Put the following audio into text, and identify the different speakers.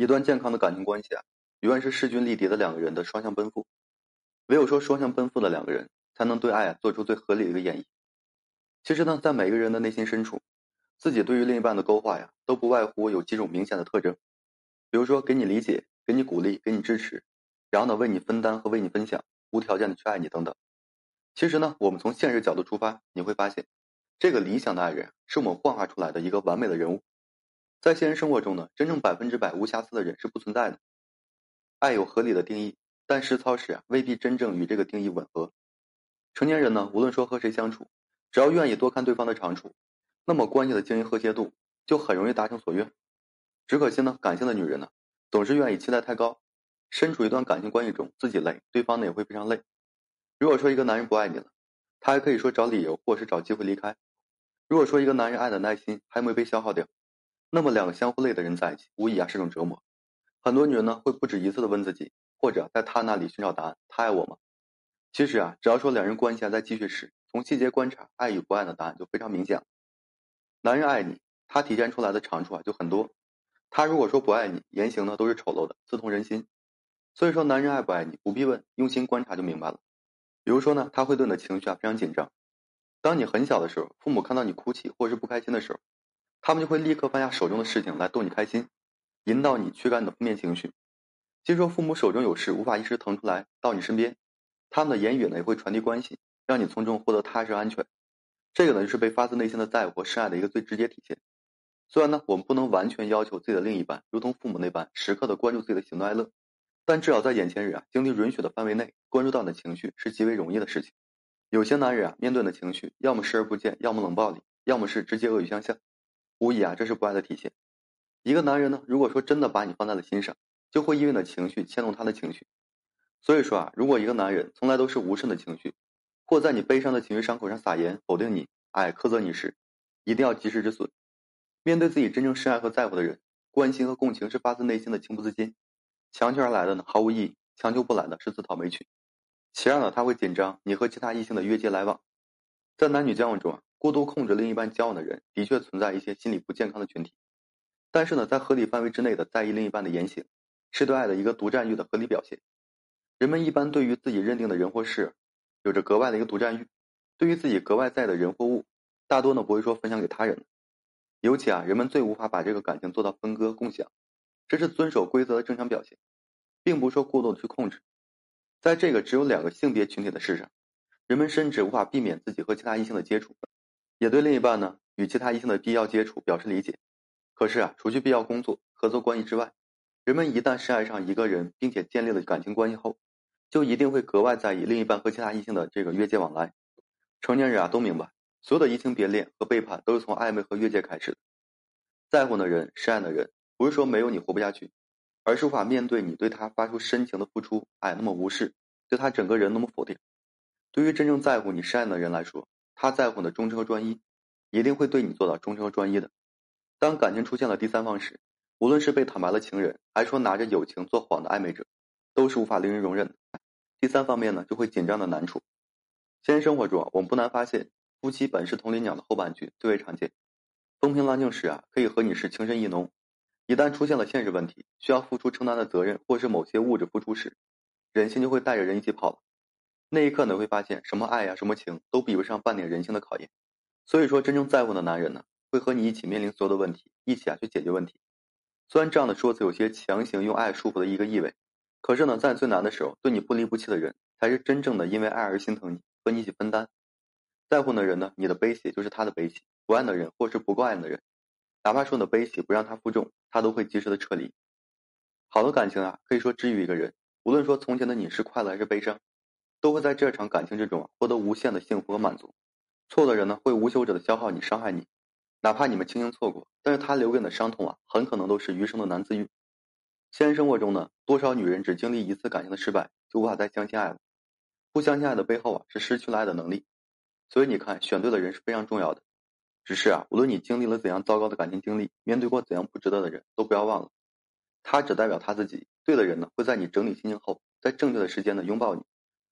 Speaker 1: 一段健康的感情关系啊，永远是势均力敌的两个人的双向奔赴。唯有说双向奔赴的两个人，才能对爱啊做出最合理的一个演绎。其实呢，在每个人的内心深处，自己对于另一半的勾画呀，都不外乎有几种明显的特征。比如说，给你理解，给你鼓励，给你支持，然后呢，为你分担和为你分享，无条件的去爱你等等。其实呢，我们从现实角度出发，你会发现，这个理想的爱人是我们幻化出来的一个完美的人物。在现实生活中呢，真正百分之百无瑕疵的人是不存在的。爱有合理的定义，但实操时啊，未必真正与这个定义吻合。成年人呢，无论说和谁相处，只要愿意多看对方的长处，那么关系的经营和谐度就很容易达成所愿。只可惜呢，感性的女人呢，总是愿意期待太高，身处一段感情关系中，自己累，对方呢也会非常累。如果说一个男人不爱你了，他还可以说找理由或是找机会离开。如果说一个男人爱的耐心还没被消耗掉，那么两个相互累的人在一起，无疑啊是种折磨。很多女人呢会不止一次的问自己，或者在他那里寻找答案：他爱我吗？其实啊，只要说两人关系还在继续时，从细节观察爱与不爱的答案就非常明显了。男人爱你，他体现出来的长处啊就很多。他如果说不爱你，言行呢都是丑陋的，刺痛人心。所以说，男人爱不爱你，不必问，用心观察就明白了。比如说呢，他会对你的情绪啊非常紧张。当你很小的时候，父母看到你哭泣或者是不开心的时候。他们就会立刻放下手中的事情来逗你开心，引导你驱赶你的负面情绪。听说父母手中有事无法一时腾出来到你身边，他们的言语呢也会传递关系，让你从中获得踏实安全。这个呢就是被发自内心的在乎和深爱的一个最直接体现。虽然呢我们不能完全要求自己的另一半如同父母那般时刻的关注自己的喜怒哀乐，但至少在眼前人啊精力允许的范围内关注到你的情绪是极为容易的事情。有些男人啊面对你的情绪，要么视而不见，要么冷暴力，要么是直接恶语相向。无疑啊，这是不爱的体现。一个男人呢，如果说真的把你放在了心上，就会因为你的情绪牵动他的情绪。所以说啊，如果一个男人从来都是无声的情绪，或在你悲伤的情绪伤口上撒盐否定你，哎，苛责你时，一定要及时止损。面对自己真正深爱和在乎的人，关心和共情是发自内心的情不自禁。强求而来的呢，毫无意义；强求不来的是自讨没趣。其二呢，他会紧张你和其他异性的约接来往。在男女交往中啊。过度控制另一半交往的人，的确存在一些心理不健康的群体。但是呢，在合理范围之内的在意另一半的言行，是对爱的一个独占欲的合理表现。人们一般对于自己认定的人或事，有着格外的一个独占欲。对于自己格外在的人或物，大多呢不会说分享给他人。尤其啊，人们最无法把这个感情做到分割共享，这是遵守规则的正常表现，并不是说过度的去控制。在这个只有两个性别群体的世上，人们甚至无法避免自己和其他异性的接触。也对另一半呢与其他异性的必要接触表示理解，可是啊，除去必要工作合作关系之外，人们一旦深爱上一个人，并且建立了感情关系后，就一定会格外在意另一半和其他异性的这个越界往来。成年人啊都明白，所有的移情别恋和背叛都是从暧昧和越界开始的。在乎的人、深爱的人，不是说没有你活不下去，而是无法面对你对他发出深情的付出，哎，那么无视，对他整个人那么否定。对于真正在乎你、深爱的人来说。他在乎的忠诚和专一，一定会对你做到忠诚和专一的。当感情出现了第三方时，无论是被坦白的情人，还是说拿着友情做谎的暧昧者，都是无法令人容忍的。第三方面呢，就会紧张的难处。现实生活中啊，我们不难发现，夫妻本是同林鸟的后半句最为常见。风平浪静时啊，可以和你是情深意浓；一旦出现了现实问题，需要付出承担的责任，或是某些物质付出时，人心就会带着人一起跑了。那一刻呢，会发现什么爱呀，什么情都比不上半点人性的考验。所以说，真正在乎的男人呢，会和你一起面临所有的问题，一起啊去解决问题。虽然这样的说辞有些强行用爱束缚的一个意味，可是呢，在最难的时候，对你不离不弃的人，才是真正的因为爱而心疼你，和你一起分担。在乎的人呢，你的悲喜就是他的悲喜；不爱的人，或是不够爱的人，哪怕说你的悲喜不让他负重，他都会及时的撤离。好的感情啊，可以说治愈一个人，无论说从前的你是快乐还是悲伤。都会在这场感情之中获得无限的幸福和满足。错的人呢会无休止的消耗你、伤害你，哪怕你们轻轻错过，但是他留给你的伤痛啊，很可能都是余生的难自愈。现实生活中呢，多少女人只经历一次感情的失败，就无法再相信爱了。不相信爱的背后啊，是失去了爱的能力。所以你看，选对的人是非常重要的。只是啊，无论你经历了怎样糟糕的感情经历，面对过怎样不值得的人，都不要忘了，他只代表他自己。对的人呢，会在你整理心情后，在正确的时间呢，拥抱你。